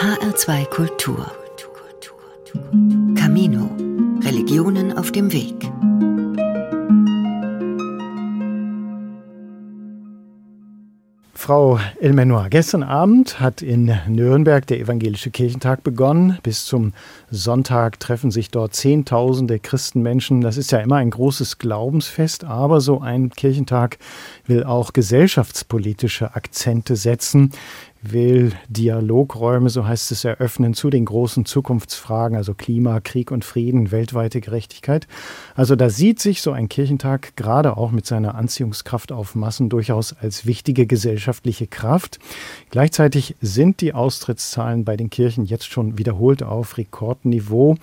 HR2 Kultur. Camino. Religionen auf dem Weg. Frau Elmenoir, gestern Abend hat in Nürnberg der Evangelische Kirchentag begonnen. Bis zum Sonntag treffen sich dort Zehntausende Christenmenschen. Das ist ja immer ein großes Glaubensfest, aber so ein Kirchentag will auch gesellschaftspolitische Akzente setzen will Dialogräume, so heißt es, eröffnen zu den großen Zukunftsfragen, also Klima, Krieg und Frieden, weltweite Gerechtigkeit. Also da sieht sich so ein Kirchentag gerade auch mit seiner Anziehungskraft auf Massen durchaus als wichtige gesellschaftliche Kraft. Gleichzeitig sind die Austrittszahlen bei den Kirchen jetzt schon wiederholt auf Rekordniveau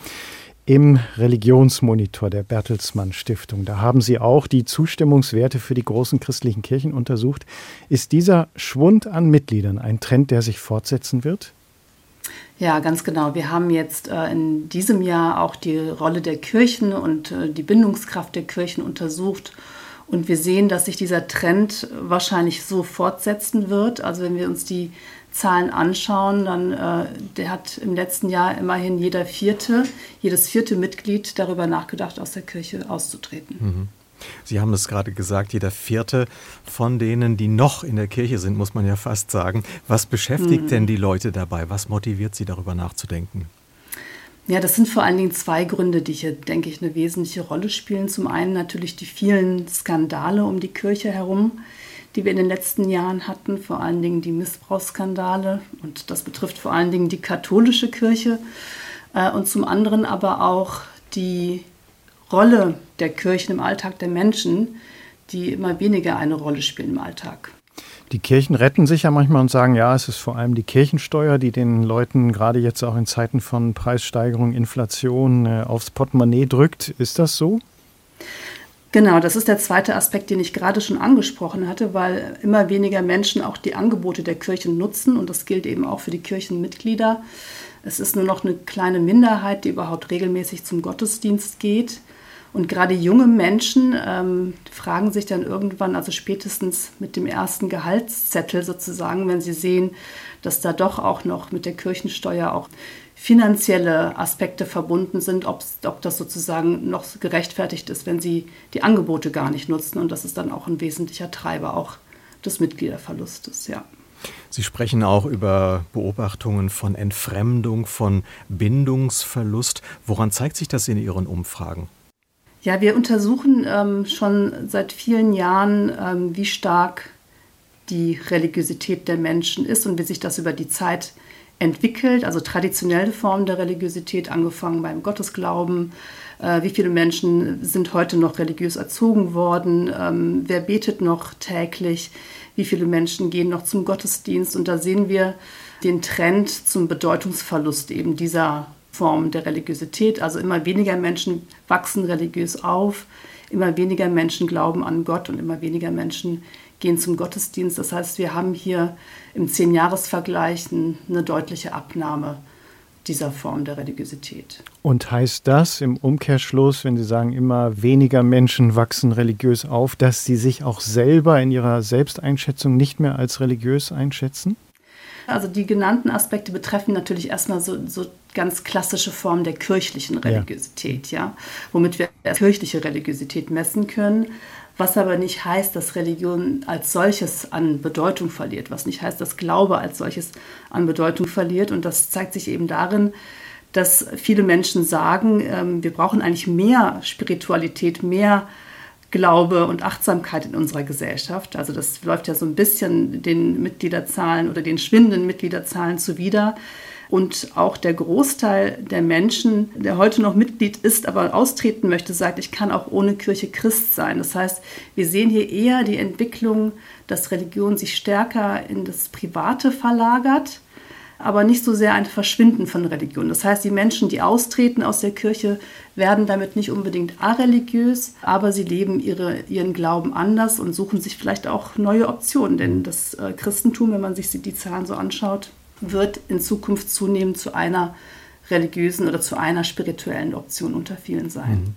im Religionsmonitor der Bertelsmann Stiftung. Da haben Sie auch die Zustimmungswerte für die großen christlichen Kirchen untersucht. Ist dieser Schwund an Mitgliedern ein Trend, der sich fortsetzen wird? Ja, ganz genau. Wir haben jetzt äh, in diesem Jahr auch die Rolle der Kirchen und äh, die Bindungskraft der Kirchen untersucht. Und wir sehen, dass sich dieser Trend wahrscheinlich so fortsetzen wird. Also wenn wir uns die Zahlen anschauen, dann äh, der hat im letzten Jahr immerhin jeder vierte, jedes vierte Mitglied darüber nachgedacht, aus der Kirche auszutreten. Mhm. Sie haben es gerade gesagt, jeder vierte von denen, die noch in der Kirche sind, muss man ja fast sagen. Was beschäftigt mhm. denn die Leute dabei? Was motiviert sie darüber nachzudenken? Ja, das sind vor allen Dingen zwei Gründe, die hier, denke ich, eine wesentliche Rolle spielen. Zum einen natürlich die vielen Skandale um die Kirche herum, die wir in den letzten Jahren hatten, vor allen Dingen die Missbrauchsskandale. Und das betrifft vor allen Dingen die katholische Kirche. Äh, und zum anderen aber auch die Rolle der Kirchen im Alltag der Menschen, die immer weniger eine Rolle spielen im Alltag. Die Kirchen retten sich ja manchmal und sagen, ja, es ist vor allem die Kirchensteuer, die den Leuten gerade jetzt auch in Zeiten von Preissteigerung, Inflation äh, aufs Portemonnaie drückt. Ist das so? Genau, das ist der zweite Aspekt, den ich gerade schon angesprochen hatte, weil immer weniger Menschen auch die Angebote der Kirchen nutzen und das gilt eben auch für die Kirchenmitglieder. Es ist nur noch eine kleine Minderheit, die überhaupt regelmäßig zum Gottesdienst geht. Und gerade junge Menschen ähm, fragen sich dann irgendwann, also spätestens mit dem ersten Gehaltszettel sozusagen, wenn sie sehen, dass da doch auch noch mit der Kirchensteuer auch finanzielle Aspekte verbunden sind, ob das sozusagen noch gerechtfertigt ist, wenn sie die Angebote gar nicht nutzen. Und das ist dann auch ein wesentlicher Treiber auch des Mitgliederverlustes, ja. Sie sprechen auch über Beobachtungen von Entfremdung, von Bindungsverlust. Woran zeigt sich das in Ihren Umfragen? Ja, wir untersuchen ähm, schon seit vielen Jahren, ähm, wie stark die Religiosität der Menschen ist und wie sich das über die Zeit entwickelt. Also traditionelle Formen der Religiosität, angefangen beim Gottesglauben. Äh, wie viele Menschen sind heute noch religiös erzogen worden? Ähm, wer betet noch täglich? Wie viele Menschen gehen noch zum Gottesdienst? Und da sehen wir den Trend zum Bedeutungsverlust eben dieser Form der Religiosität. Also immer weniger Menschen wachsen religiös auf, immer weniger Menschen glauben an Gott und immer weniger Menschen gehen zum Gottesdienst. Das heißt, wir haben hier im Zehn-Jahres-Vergleich eine deutliche Abnahme dieser Form der Religiosität. Und heißt das im Umkehrschluss, wenn Sie sagen, immer weniger Menschen wachsen religiös auf, dass sie sich auch selber in ihrer Selbsteinschätzung nicht mehr als religiös einschätzen? Also die genannten Aspekte betreffen natürlich erstmal so, so ganz klassische Formen der kirchlichen Religiosität, ja. ja, womit wir kirchliche Religiosität messen können, was aber nicht heißt, dass Religion als solches an Bedeutung verliert, was nicht heißt, dass Glaube als solches an Bedeutung verliert. Und das zeigt sich eben darin, dass viele Menschen sagen, ähm, wir brauchen eigentlich mehr Spiritualität, mehr Glaube und Achtsamkeit in unserer Gesellschaft. Also das läuft ja so ein bisschen den Mitgliederzahlen oder den schwindenden Mitgliederzahlen zuwider. Und auch der Großteil der Menschen, der heute noch Mitglied ist, aber austreten möchte, sagt, ich kann auch ohne Kirche Christ sein. Das heißt, wir sehen hier eher die Entwicklung, dass Religion sich stärker in das Private verlagert aber nicht so sehr ein Verschwinden von Religion. Das heißt, die Menschen, die austreten aus der Kirche, werden damit nicht unbedingt areligiös, aber sie leben ihre, ihren Glauben anders und suchen sich vielleicht auch neue Optionen. Denn das äh, Christentum, wenn man sich die Zahlen so anschaut, wird in Zukunft zunehmend zu einer religiösen oder zu einer spirituellen Option unter vielen sein. Mhm.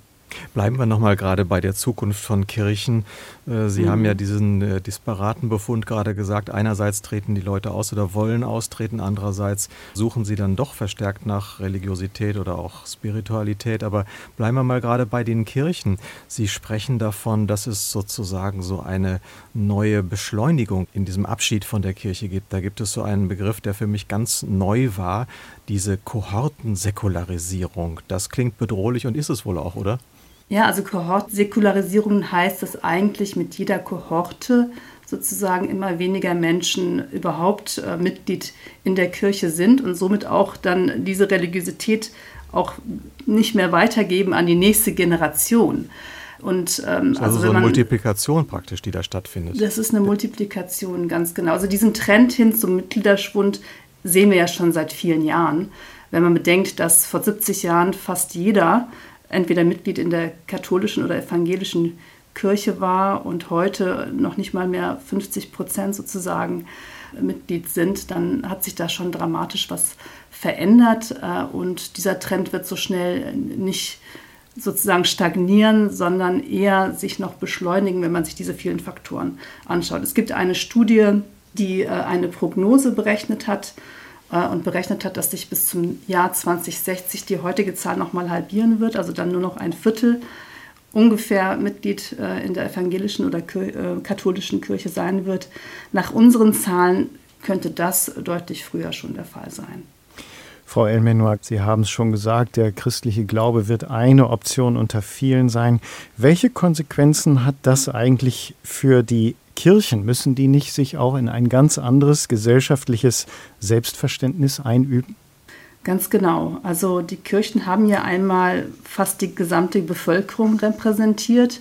Bleiben wir nochmal gerade bei der Zukunft von Kirchen. Äh, Sie mhm. haben ja diesen äh, disparaten Befund gerade gesagt. Einerseits treten die Leute aus oder wollen austreten, andererseits suchen sie dann doch verstärkt nach Religiosität oder auch Spiritualität. Aber bleiben wir mal gerade bei den Kirchen. Sie sprechen davon, dass es sozusagen so eine neue Beschleunigung in diesem Abschied von der Kirche gibt. Da gibt es so einen Begriff, der für mich ganz neu war, diese Kohortensäkularisierung. Das klingt bedrohlich und ist es wohl auch, oder? Ja, also Kohortsäkularisierung heißt, dass eigentlich mit jeder Kohorte sozusagen immer weniger Menschen überhaupt äh, Mitglied in der Kirche sind und somit auch dann diese Religiosität auch nicht mehr weitergeben an die nächste Generation. Und, ähm, also, also so eine man, Multiplikation praktisch, die da stattfindet. Das ist eine Multiplikation, ganz genau. Also diesen Trend hin zum Mitgliederschwund sehen wir ja schon seit vielen Jahren. Wenn man bedenkt, dass vor 70 Jahren fast jeder entweder Mitglied in der katholischen oder evangelischen Kirche war und heute noch nicht mal mehr 50 Prozent sozusagen Mitglied sind, dann hat sich da schon dramatisch was verändert äh, und dieser Trend wird so schnell nicht sozusagen stagnieren, sondern eher sich noch beschleunigen, wenn man sich diese vielen Faktoren anschaut. Es gibt eine Studie, die äh, eine Prognose berechnet hat, und berechnet hat, dass sich bis zum Jahr 2060 die heutige Zahl nochmal halbieren wird, also dann nur noch ein Viertel ungefähr Mitglied äh, in der evangelischen oder äh, katholischen Kirche sein wird. Nach unseren Zahlen könnte das deutlich früher schon der Fall sein. Frau Elmenoir, Sie haben es schon gesagt, der christliche Glaube wird eine Option unter vielen sein. Welche Konsequenzen hat das eigentlich für die Kirchen, müssen die nicht sich auch in ein ganz anderes gesellschaftliches Selbstverständnis einüben? Ganz genau. Also die Kirchen haben ja einmal fast die gesamte Bevölkerung repräsentiert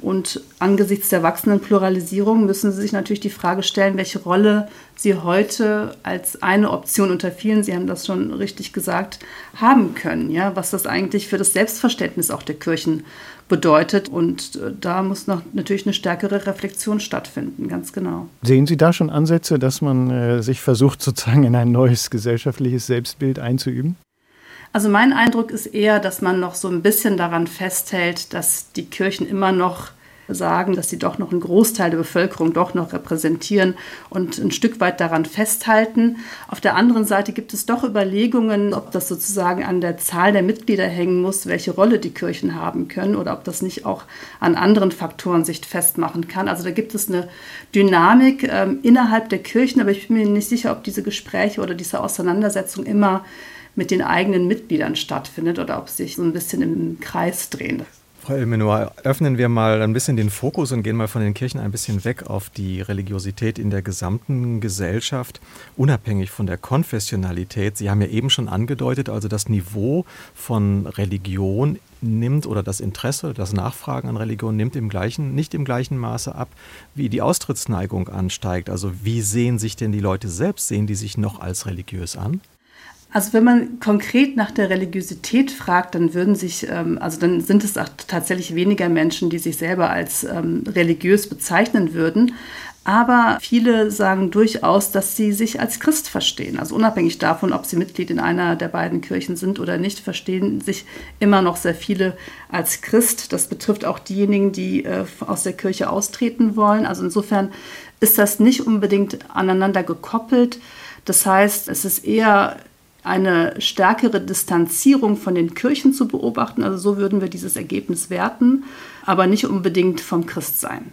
und angesichts der wachsenden Pluralisierung müssen Sie sich natürlich die Frage stellen, welche Rolle Sie heute als eine Option unter vielen, Sie haben das schon richtig gesagt, haben können. Ja? Was das eigentlich für das Selbstverständnis auch der Kirchen bedeutet. Und äh, da muss noch natürlich eine stärkere Reflexion stattfinden, ganz genau. Sehen Sie da schon Ansätze, dass man äh, sich versucht, sozusagen in ein neues gesellschaftliches Selbstbild einzuüben? Also mein Eindruck ist eher, dass man noch so ein bisschen daran festhält, dass die Kirchen immer noch sagen, dass sie doch noch einen Großteil der Bevölkerung doch noch repräsentieren und ein Stück weit daran festhalten. Auf der anderen Seite gibt es doch Überlegungen, ob das sozusagen an der Zahl der Mitglieder hängen muss, welche Rolle die Kirchen haben können oder ob das nicht auch an anderen Faktoren sich festmachen kann. Also da gibt es eine Dynamik ähm, innerhalb der Kirchen, aber ich bin mir nicht sicher, ob diese Gespräche oder diese Auseinandersetzung immer mit den eigenen Mitgliedern stattfindet oder ob sich so ein bisschen im Kreis drehen. Frau Elmenoir, öffnen wir mal ein bisschen den Fokus und gehen mal von den Kirchen ein bisschen weg auf die Religiosität in der gesamten Gesellschaft, unabhängig von der Konfessionalität. Sie haben ja eben schon angedeutet, also das Niveau von Religion nimmt oder das Interesse, das Nachfragen an Religion nimmt im gleichen, nicht im gleichen Maße ab, wie die Austrittsneigung ansteigt. Also wie sehen sich denn die Leute selbst? Sehen die sich noch als religiös an? Also wenn man konkret nach der Religiosität fragt, dann würden sich, ähm, also dann sind es auch tatsächlich weniger Menschen, die sich selber als ähm, religiös bezeichnen würden. Aber viele sagen durchaus, dass sie sich als Christ verstehen. Also unabhängig davon, ob sie Mitglied in einer der beiden Kirchen sind oder nicht, verstehen sich immer noch sehr viele als Christ. Das betrifft auch diejenigen, die äh, aus der Kirche austreten wollen. Also insofern ist das nicht unbedingt aneinander gekoppelt. Das heißt, es ist eher eine stärkere Distanzierung von den Kirchen zu beobachten. Also so würden wir dieses Ergebnis werten, aber nicht unbedingt vom Christsein.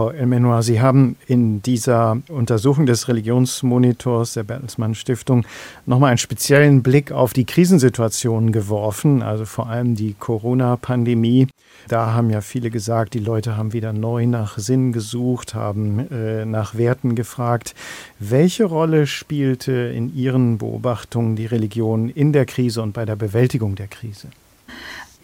Frau Elmenoir, Sie haben in dieser Untersuchung des Religionsmonitors der Bertelsmann Stiftung nochmal einen speziellen Blick auf die Krisensituation geworfen, also vor allem die Corona-Pandemie. Da haben ja viele gesagt, die Leute haben wieder neu nach Sinn gesucht, haben äh, nach Werten gefragt. Welche Rolle spielte in Ihren Beobachtungen die Religion in der Krise und bei der Bewältigung der Krise?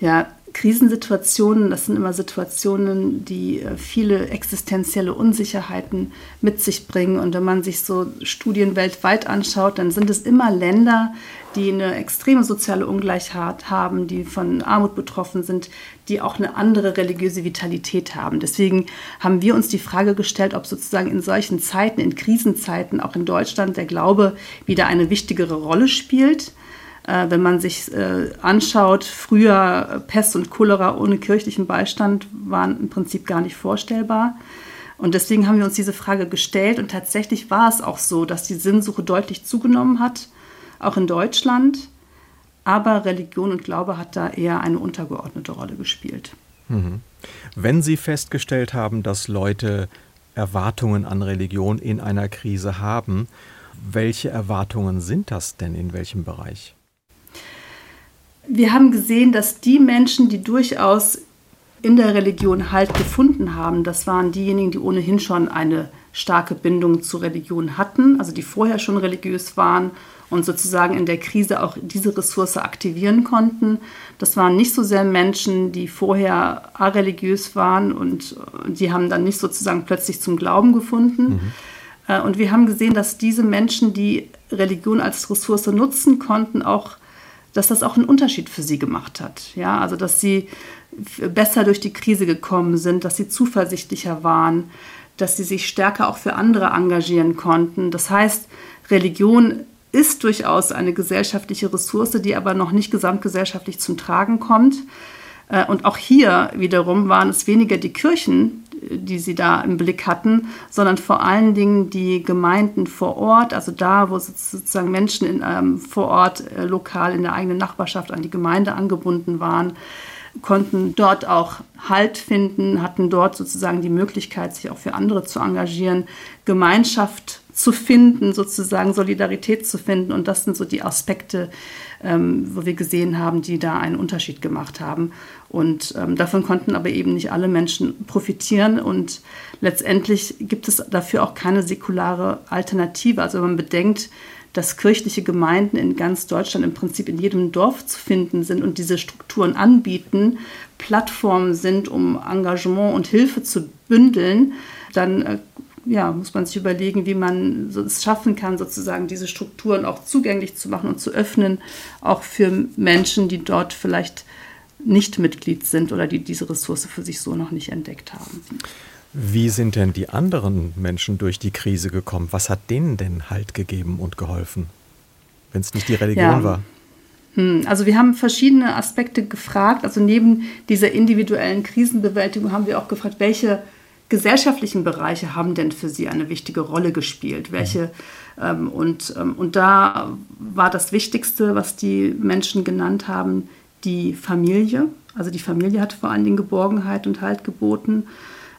Ja, Krisensituationen, das sind immer Situationen, die äh, viele existenzielle Unsicherheiten mit sich bringen. Und wenn man sich so Studien weltweit anschaut, dann sind es immer Länder, die eine extreme soziale Ungleichheit haben, die von Armut betroffen sind, die auch eine andere religiöse Vitalität haben. Deswegen haben wir uns die Frage gestellt, ob sozusagen in solchen Zeiten, in Krisenzeiten, auch in Deutschland, der Glaube wieder eine wichtigere Rolle spielt Äh, wenn man sich äh, anschaut, früher Pest und Cholera ohne kirchlichen Beistand waren im Prinzip gar nicht vorstellbar. Und deswegen haben wir uns diese Frage gestellt und tatsächlich war es auch so, dass die Sinnsuche deutlich zugenommen hat, auch in Deutschland. Aber Religion und Glaube hat da eher eine untergeordnete Rolle gespielt. Mhm. Wenn Sie festgestellt haben, dass Leute Erwartungen an Religion in einer Krise haben, welche Erwartungen sind das denn in welchem Bereich? Wir haben gesehen, dass die Menschen, die durchaus in der Religion Halt gefunden haben, das waren diejenigen, die ohnehin schon eine starke Bindung zur Religion hatten, also die vorher schon religiös waren und sozusagen in der Krise auch diese Ressource aktivieren konnten. Das waren nicht so sehr Menschen, die vorher areligiös waren und die haben dann nicht sozusagen plötzlich zum Glauben gefunden. Mhm. Äh, und wir haben gesehen, dass diese Menschen, die Religion als Ressource nutzen konnten, auch, dass das auch einen Unterschied für sie gemacht hat. Ja, also dass sie besser durch die Krise gekommen sind, dass sie zuversichtlicher waren, dass sie sich stärker auch für andere engagieren konnten. Das heißt, Religion ist durchaus eine gesellschaftliche Ressource, die aber noch nicht gesamtgesellschaftlich zum Tragen kommt. Äh, und auch hier wiederum waren es weniger die Kirchen, die sie da im Blick hatten, sondern vor allen Dingen die Gemeinden vor Ort, also da, wo sozusagen Menschen in, ähm, vor Ort äh, lokal in der eigenen Nachbarschaft an die Gemeinde angebunden waren, konnten dort auch Halt finden, hatten dort sozusagen die Möglichkeit, sich auch für andere zu engagieren, Gemeinschaft zu finden, sozusagen Solidarität zu finden. Und das sind so die Aspekte, ähm, wo wir gesehen haben, die da einen Unterschied gemacht haben. Und ähm, davon konnten aber eben nicht alle Menschen profitieren. Und letztendlich gibt es dafür auch keine säkulare Alternative. Also wenn man bedenkt, dass kirchliche Gemeinden in ganz Deutschland im Prinzip in jedem Dorf zu finden sind und diese Strukturen anbieten, Plattformen sind, um Engagement und Hilfe zu bündeln, dann äh, ja, muss man sich überlegen, wie man es schaffen kann, sozusagen diese Strukturen auch zugänglich zu machen und zu öffnen, auch für Menschen, die dort vielleicht nicht Mitglied sind oder die diese Ressource für sich so noch nicht entdeckt haben. Wie sind denn die anderen Menschen durch die Krise gekommen? Was hat denen denn Halt gegeben und geholfen, wenn es nicht die Religion ja. war? Hm, also wir haben verschiedene Aspekte gefragt. Also neben dieser individuellen Krisenbewältigung haben wir auch gefragt, welche gesellschaftlichen Bereiche haben denn für Sie eine wichtige Rolle gespielt? Welche ähm, und, ähm, und da war das Wichtigste, was die Menschen genannt haben, die Familie. Also die Familie hat vor allen Dingen Geborgenheit und Halt geboten,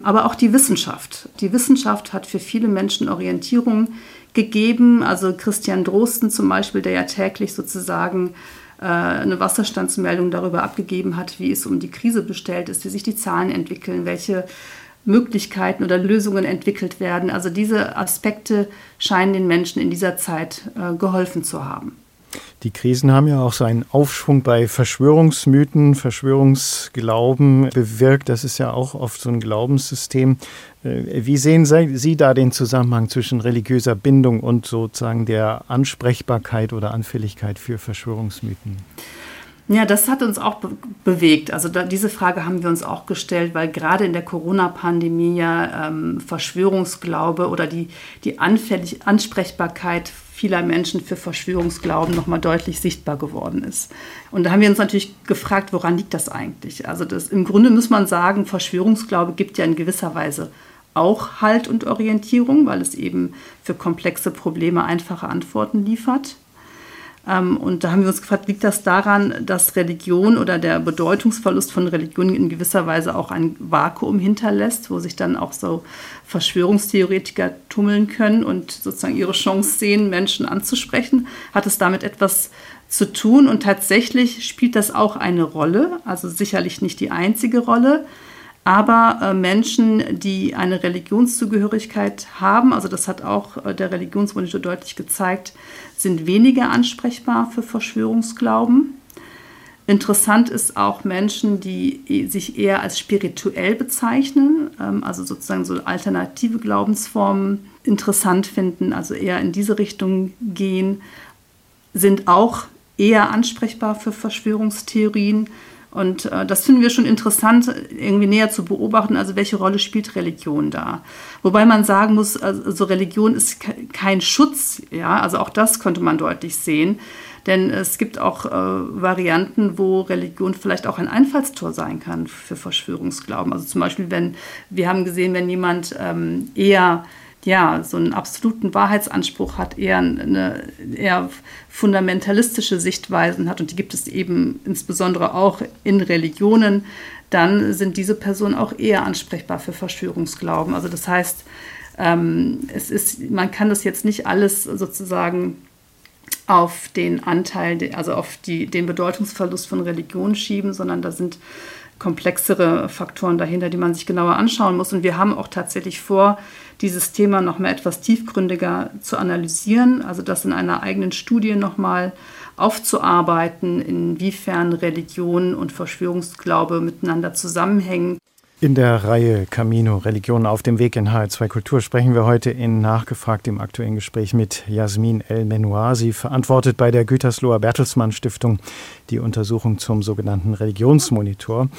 aber auch die Wissenschaft. Die Wissenschaft hat für viele Menschen Orientierung gegeben. Also Christian Drosten zum Beispiel, der ja täglich sozusagen äh, eine Wasserstandsmeldung darüber abgegeben hat, wie es um die Krise bestellt ist, wie sich die Zahlen entwickeln, welche Möglichkeiten oder Lösungen entwickelt werden. Also diese Aspekte scheinen den Menschen in dieser Zeit äh, geholfen zu haben. Die Krisen haben ja auch so einen Aufschwung bei Verschwörungsmythen, Verschwörungsglauben bewirkt. Das ist ja auch oft so ein Glaubenssystem. Äh, wie sehen Sie da den Zusammenhang zwischen religiöser Bindung und sozusagen der Ansprechbarkeit oder Anfälligkeit für Verschwörungsmythen? Ja, das hat uns auch be bewegt. Also da, diese Frage haben wir uns auch gestellt, weil gerade in der Corona-Pandemie ja ähm, Verschwörungsglaube oder die, die Anfällig Ansprechbarkeit vieler Menschen für Verschwörungsglauben nochmal deutlich sichtbar geworden ist. Und da haben wir uns natürlich gefragt, woran liegt das eigentlich? Also das, im Grunde muss man sagen, Verschwörungsglaube gibt ja in gewisser Weise auch Halt und Orientierung, weil es eben für komplexe Probleme einfache Antworten liefert. Ähm, und da haben wir uns gefragt, liegt das daran, dass Religion oder der Bedeutungsverlust von Religion in gewisser Weise auch ein Vakuum hinterlässt, wo sich dann auch so Verschwörungstheoretiker tummeln können und sozusagen ihre Chance sehen, Menschen anzusprechen? Hat es damit etwas zu tun? Und tatsächlich spielt das auch eine Rolle, also sicherlich nicht die einzige Rolle. Aber äh, Menschen, die eine Religionszugehörigkeit haben, also das hat auch äh, der Religionsmonitor deutlich gezeigt, sind weniger ansprechbar für Verschwörungsglauben. Interessant ist auch Menschen, die sich eher als spirituell bezeichnen, ähm, also sozusagen so alternative Glaubensformen interessant finden, also eher in diese Richtung gehen, sind auch eher ansprechbar für Verschwörungstheorien Und äh, das finden wir schon interessant, irgendwie näher zu beobachten, also welche Rolle spielt Religion da. Wobei man sagen muss, also Religion ist kein Schutz, ja, also auch das könnte man deutlich sehen. Denn es gibt auch äh, Varianten, wo Religion vielleicht auch ein Einfallstor sein kann für Verschwörungsglauben. Also zum Beispiel, wenn wir haben gesehen, wenn jemand ähm, eher ja, so einen absoluten Wahrheitsanspruch hat, eher eine eher fundamentalistische Sichtweisen hat und die gibt es eben insbesondere auch in Religionen, dann sind diese Personen auch eher ansprechbar für Verschwörungsglauben. Also das heißt, ähm, es ist, man kann das jetzt nicht alles sozusagen auf den Anteil, also auf die, den Bedeutungsverlust von Religion schieben, sondern da sind komplexere Faktoren dahinter, die man sich genauer anschauen muss. Und wir haben auch tatsächlich vor, dieses Thema noch mal etwas tiefgründiger zu analysieren, also das in einer eigenen Studie noch mal aufzuarbeiten, inwiefern Religion und Verschwörungsglaube miteinander zusammenhängen. In der Reihe Camino Religion auf dem Weg in H2 Kultur sprechen wir heute in Nachgefragt im aktuellen Gespräch mit Jasmin El Menoir. Sie verantwortet bei der Gütersloher Bertelsmann Stiftung die Untersuchung zum sogenannten Religionsmonitor.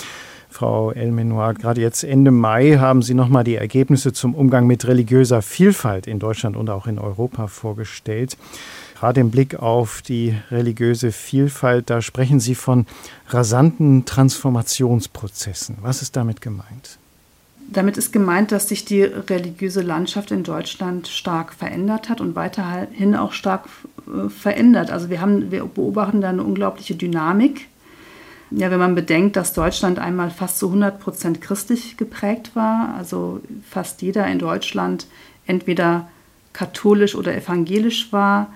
Frau El Menoir, gerade jetzt Ende Mai haben Sie nochmal die Ergebnisse zum Umgang mit religiöser Vielfalt in Deutschland und auch in Europa vorgestellt. Gerade im Blick auf die religiöse Vielfalt, da sprechen Sie von rasanten Transformationsprozessen. Was ist damit gemeint? Damit ist gemeint, dass sich die religiöse Landschaft in Deutschland stark verändert hat und weiterhin auch stark äh, verändert. Also wir, haben, wir beobachten da eine unglaubliche Dynamik. Ja, wenn man bedenkt, dass Deutschland einmal fast zu 100 Prozent christlich geprägt war, also fast jeder in Deutschland entweder katholisch oder evangelisch war,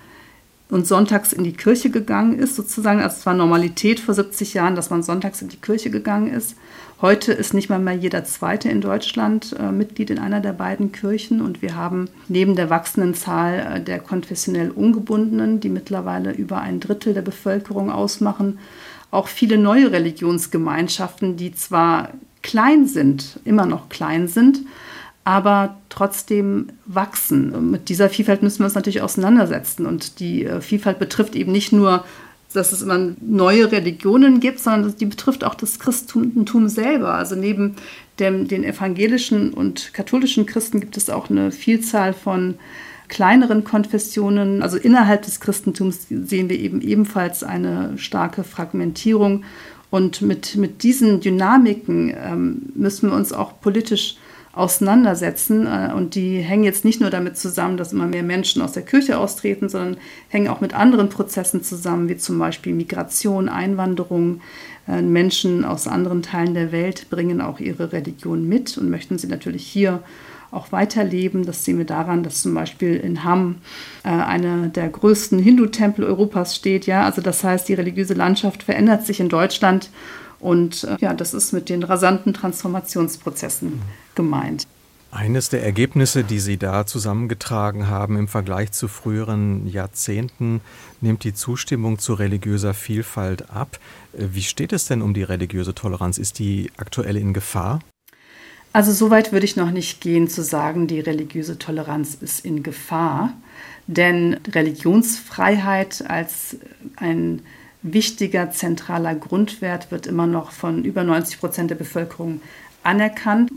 und sonntags in die Kirche gegangen ist, sozusagen. Also es war Normalität vor 70 Jahren, dass man sonntags in die Kirche gegangen ist. Heute ist nicht mal mehr jeder Zweite in Deutschland äh, Mitglied in einer der beiden Kirchen und wir haben neben der wachsenden Zahl äh, der konfessionell Ungebundenen, die mittlerweile über ein Drittel der Bevölkerung ausmachen, auch viele neue Religionsgemeinschaften, die zwar klein sind, immer noch klein sind, aber trotzdem wachsen. Mit dieser Vielfalt müssen wir uns natürlich auseinandersetzen. Und die äh, Vielfalt betrifft eben nicht nur, dass es immer neue Religionen gibt, sondern die betrifft auch das Christentum selber. Also neben dem, den evangelischen und katholischen Christen gibt es auch eine Vielzahl von kleineren Konfessionen. Also innerhalb des Christentums sehen wir eben ebenfalls eine starke Fragmentierung. Und mit, mit diesen Dynamiken ähm, müssen wir uns auch politisch auseinandersetzen. Äh, und die hängen jetzt nicht nur damit zusammen, dass immer mehr Menschen aus der Kirche austreten, sondern hängen auch mit anderen Prozessen zusammen, wie zum Beispiel Migration, Einwanderung. Äh, Menschen aus anderen Teilen der Welt bringen auch ihre Religion mit und möchten sie natürlich hier auch weiterleben. Das sehen wir daran, dass zum Beispiel in Hamm äh, einer der größten Hindu-Tempel Europas steht. Ja, also das heißt, die religiöse Landschaft verändert sich in Deutschland und äh, ja, das ist mit den rasanten Transformationsprozessen gemeint. Eines der Ergebnisse, die Sie da zusammengetragen haben im Vergleich zu früheren Jahrzehnten, nimmt die Zustimmung zu religiöser Vielfalt ab. Äh, wie steht es denn um die religiöse Toleranz? Ist die aktuell in Gefahr? Also so weit würde ich noch nicht gehen zu sagen, die religiöse Toleranz ist in Gefahr. Denn Religionsfreiheit als ein wichtiger, zentraler Grundwert wird immer noch von über 90 Prozent der Bevölkerung anerkannt.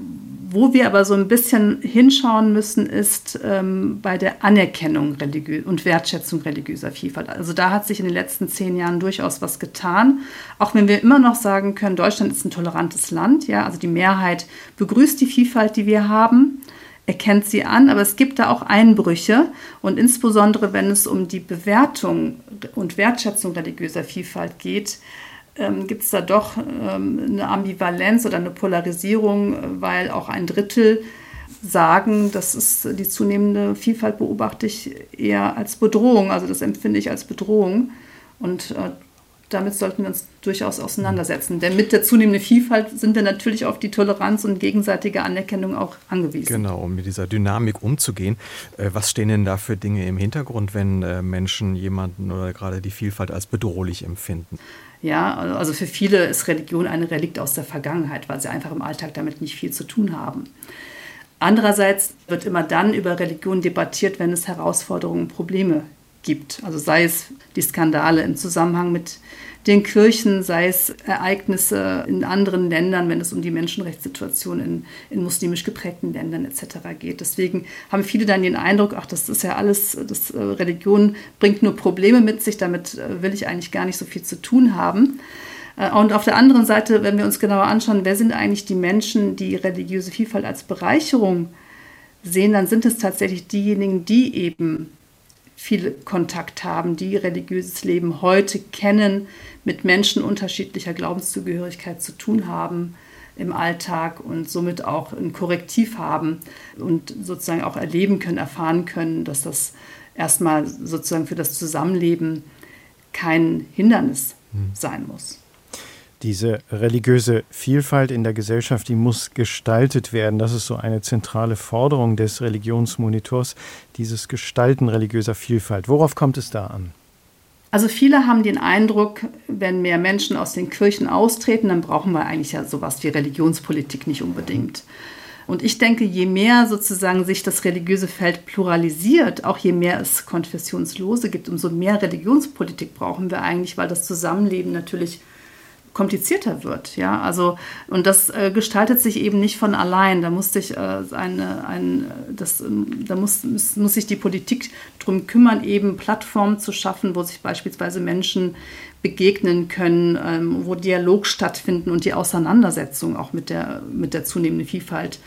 Wo wir aber so ein bisschen hinschauen müssen, ist ähm, bei der Anerkennung und Wertschätzung religiöser Vielfalt. Also da hat sich in den letzten zehn Jahren durchaus was getan. Auch wenn wir immer noch sagen können, Deutschland ist ein tolerantes Land. Ja, also die Mehrheit begrüßt die Vielfalt, die wir haben erkennt sie an, aber es gibt da auch Einbrüche. Und insbesondere wenn es um die Bewertung und Wertschätzung religiöser Vielfalt geht, ähm, gibt es da doch ähm, eine Ambivalenz oder eine Polarisierung, weil auch ein Drittel sagen, das ist die zunehmende Vielfalt beobachte ich eher als Bedrohung, also das empfinde ich als Bedrohung. Und äh, damit sollten wir uns durchaus auseinandersetzen. Denn mit der zunehmenden Vielfalt sind wir natürlich auf die Toleranz und gegenseitige Anerkennung auch angewiesen. Genau, um mit dieser Dynamik umzugehen. Äh, was stehen denn da für Dinge im Hintergrund, wenn äh, Menschen jemanden oder gerade die Vielfalt als bedrohlich empfinden? Ja, also für viele ist Religion ein Relikt aus der Vergangenheit, weil sie einfach im Alltag damit nicht viel zu tun haben. Andererseits wird immer dann über Religion debattiert, wenn es Herausforderungen und Probleme gibt. Also sei es die Skandale im Zusammenhang mit den Kirchen, sei es Ereignisse in anderen Ländern, wenn es um die Menschenrechtssituation in, in muslimisch geprägten Ländern etc. geht. Deswegen haben viele dann den Eindruck, ach, das ist ja alles, das äh, Religion bringt nur Probleme mit sich, damit äh, will ich eigentlich gar nicht so viel zu tun haben. Äh, und auf der anderen Seite, wenn wir uns genauer anschauen, wer sind eigentlich die Menschen, die religiöse Vielfalt als Bereicherung sehen, dann sind es tatsächlich diejenigen, die eben viel Kontakt haben, die religiöses Leben heute kennen, mit Menschen unterschiedlicher Glaubenszugehörigkeit zu tun haben im Alltag und somit auch ein Korrektiv haben und sozusagen auch erleben können, erfahren können, dass das erstmal sozusagen für das Zusammenleben kein Hindernis hm. sein muss. Diese religiöse Vielfalt in der Gesellschaft, die muss gestaltet werden. Das ist so eine zentrale Forderung des Religionsmonitors, dieses Gestalten religiöser Vielfalt. Worauf kommt es da an? Also viele haben den Eindruck, wenn mehr Menschen aus den Kirchen austreten, dann brauchen wir eigentlich ja sowas wie Religionspolitik nicht unbedingt. Und ich denke, je mehr sozusagen sich das religiöse Feld pluralisiert, auch je mehr es Konfessionslose gibt, umso mehr Religionspolitik brauchen wir eigentlich, weil das Zusammenleben natürlich komplizierter wird. Ja, also und das äh, gestaltet sich eben nicht von allein. Da muss sich äh, eine, ein, das, da muss, muss sich die Politik darum kümmern, eben Plattformen zu schaffen, wo sich beispielsweise Menschen begegnen können, ähm, wo Dialog stattfinden und die Auseinandersetzung auch mit der, mit der zunehmenden Vielfalt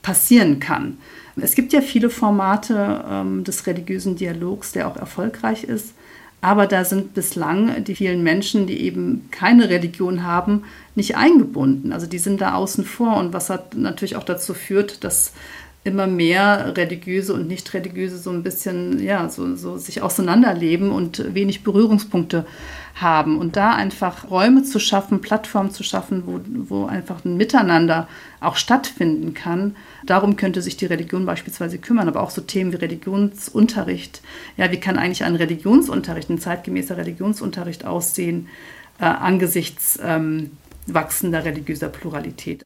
passieren kann. Es gibt ja viele Formate ähm, des religiösen Dialogs, der auch erfolgreich ist. Aber da sind bislang die vielen Menschen, die eben keine Religion haben, nicht eingebunden. Also die sind da außen vor und was hat natürlich auch dazu führt, dass immer mehr religiöse und nicht religiöse so ein bisschen ja so, so sich auseinanderleben und wenig Berührungspunkte haben und da einfach Räume zu schaffen, Plattformen zu schaffen, wo, wo einfach ein Miteinander auch stattfinden kann. Darum könnte sich die Religion beispielsweise kümmern, aber auch so Themen wie Religionsunterricht. Ja, wie kann eigentlich ein Religionsunterricht, ein zeitgemäßer Religionsunterricht aussehen äh, angesichts ähm, wachsender religiöser Pluralität?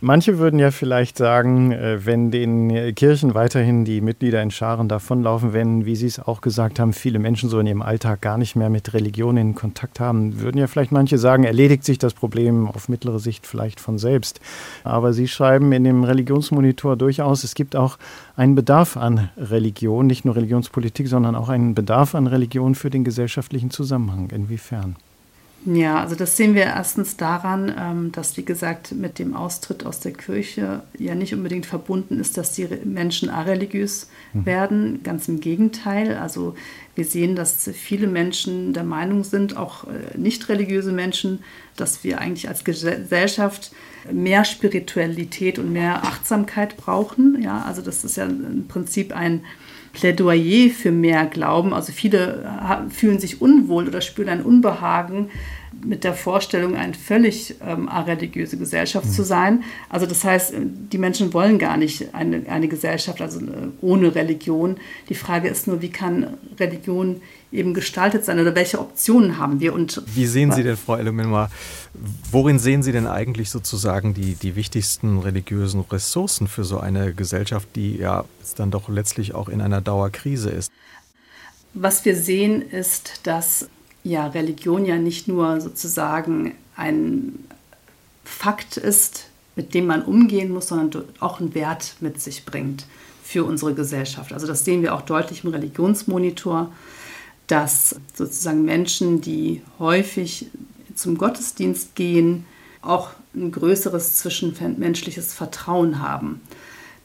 Manche würden ja vielleicht sagen, äh, wenn den Kirchen weiterhin die Mitglieder in Scharen davonlaufen, wenn, wie Sie es auch gesagt haben, viele Menschen so in ihrem Alltag gar nicht mehr mit Religion in Kontakt haben, würden ja vielleicht manche sagen, erledigt sich das Problem auf mittlere Sicht vielleicht von selbst. Aber Sie schreiben in dem Religionsmonitor durchaus, es gibt auch einen Bedarf an Religion, nicht nur Religionspolitik, sondern auch einen Bedarf an Religion für den gesellschaftlichen Zusammenhang. Inwiefern? Ja, also das sehen wir erstens daran, ähm, dass, wie gesagt, mit dem Austritt aus der Kirche ja nicht unbedingt verbunden ist, dass die Menschen areligiös mhm. werden. Ganz im Gegenteil. Also wir sehen, dass viele Menschen der Meinung sind, auch äh, nicht religiöse Menschen, dass wir eigentlich als Gesellschaft mehr Spiritualität und mehr Achtsamkeit brauchen. Ja, also das ist ja im Prinzip ein Plädoyer für mehr Glauben. Also viele fühlen sich unwohl oder spüren ein Unbehagen mit der Vorstellung, eine völlig ähm, areligiöse Gesellschaft mhm. zu sein. Also das heißt, die Menschen wollen gar nicht eine, eine Gesellschaft also äh, ohne Religion. Die Frage ist nur, wie kann Religion eben gestaltet sein oder welche Optionen haben wir? Und wie sehen Sie denn, Frau Elomenoir, worin sehen Sie denn eigentlich sozusagen die, die wichtigsten religiösen Ressourcen für so eine Gesellschaft, die ja dann doch letztlich auch in einer Dauerkrise ist? Was wir sehen, ist, dass ja Religion ja nicht nur sozusagen ein Fakt ist, mit dem man umgehen muss, sondern auch einen Wert mit sich bringt für unsere Gesellschaft. Also das sehen wir auch deutlich im Religionsmonitor dass sozusagen Menschen, die häufig zum Gottesdienst gehen, auch ein größeres zwischenmenschliches Vertrauen haben.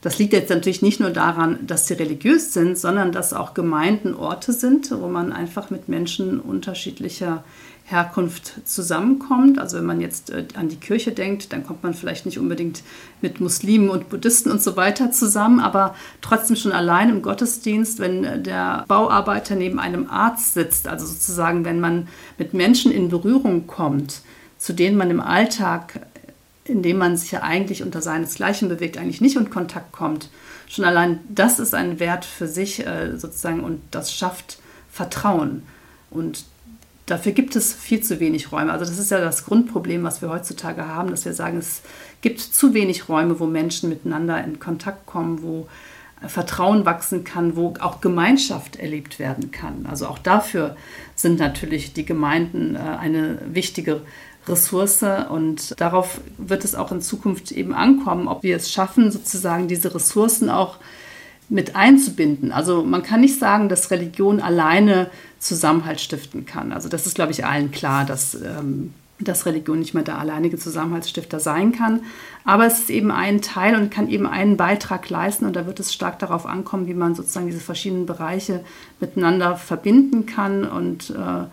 Das liegt jetzt natürlich nicht nur daran, dass sie religiös sind, sondern dass auch Gemeinden Orte sind, wo man einfach mit Menschen unterschiedlicher Herkunft zusammenkommt. Also wenn man jetzt äh, an die Kirche denkt, dann kommt man vielleicht nicht unbedingt mit Muslimen und Buddhisten und so weiter zusammen, aber trotzdem schon allein im Gottesdienst, wenn äh, der Bauarbeiter neben einem Arzt sitzt, also sozusagen, wenn man mit Menschen in Berührung kommt, zu denen man im Alltag, in dem man sich ja eigentlich unter seinesgleichen bewegt, eigentlich nicht in Kontakt kommt, schon allein das ist ein Wert für sich äh, sozusagen und das schafft Vertrauen. Und dafür gibt es viel zu wenig Räume. Also das ist ja das Grundproblem, was wir heutzutage haben, dass wir sagen, es gibt zu wenig Räume, wo Menschen miteinander in Kontakt kommen, wo Vertrauen wachsen kann, wo auch Gemeinschaft erlebt werden kann. Also auch dafür sind natürlich die Gemeinden äh, eine wichtige Ressource und darauf wird es auch in Zukunft eben ankommen, ob wir es schaffen, sozusagen diese Ressourcen auch mit einzubinden. Also man kann nicht sagen, dass Religion alleine Zusammenhalt stiften kann. Also das ist, glaube ich, allen klar, dass, ähm, dass Religion nicht mehr der alleinige Zusammenhaltsstifter sein kann. Aber es ist eben ein Teil und kann eben einen Beitrag leisten. Und da wird es stark darauf ankommen, wie man sozusagen diese verschiedenen Bereiche miteinander verbinden kann und äh,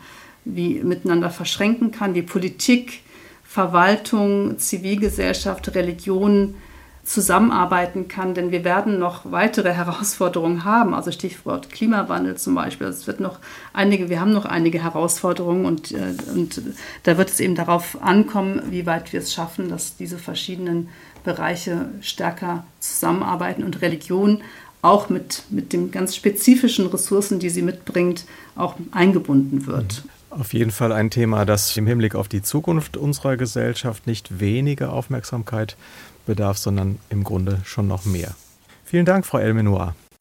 wie miteinander verschränken kann, wie Politik, Verwaltung, Zivilgesellschaft, Religion zusammenarbeiten kann, denn wir werden noch weitere Herausforderungen haben, also Stichwort Klimawandel zum Beispiel. Es wird noch einige, wir haben noch einige Herausforderungen und, äh, und da wird es eben darauf ankommen, wie weit wir es schaffen, dass diese verschiedenen Bereiche stärker zusammenarbeiten und Religion auch mit, mit den ganz spezifischen Ressourcen, die sie mitbringt, auch eingebunden wird. Auf jeden Fall ein Thema, das im Hinblick auf die Zukunft unserer Gesellschaft nicht weniger Aufmerksamkeit bedarf, sondern im Grunde schon noch mehr. Vielen Dank, Frau Elmenoir.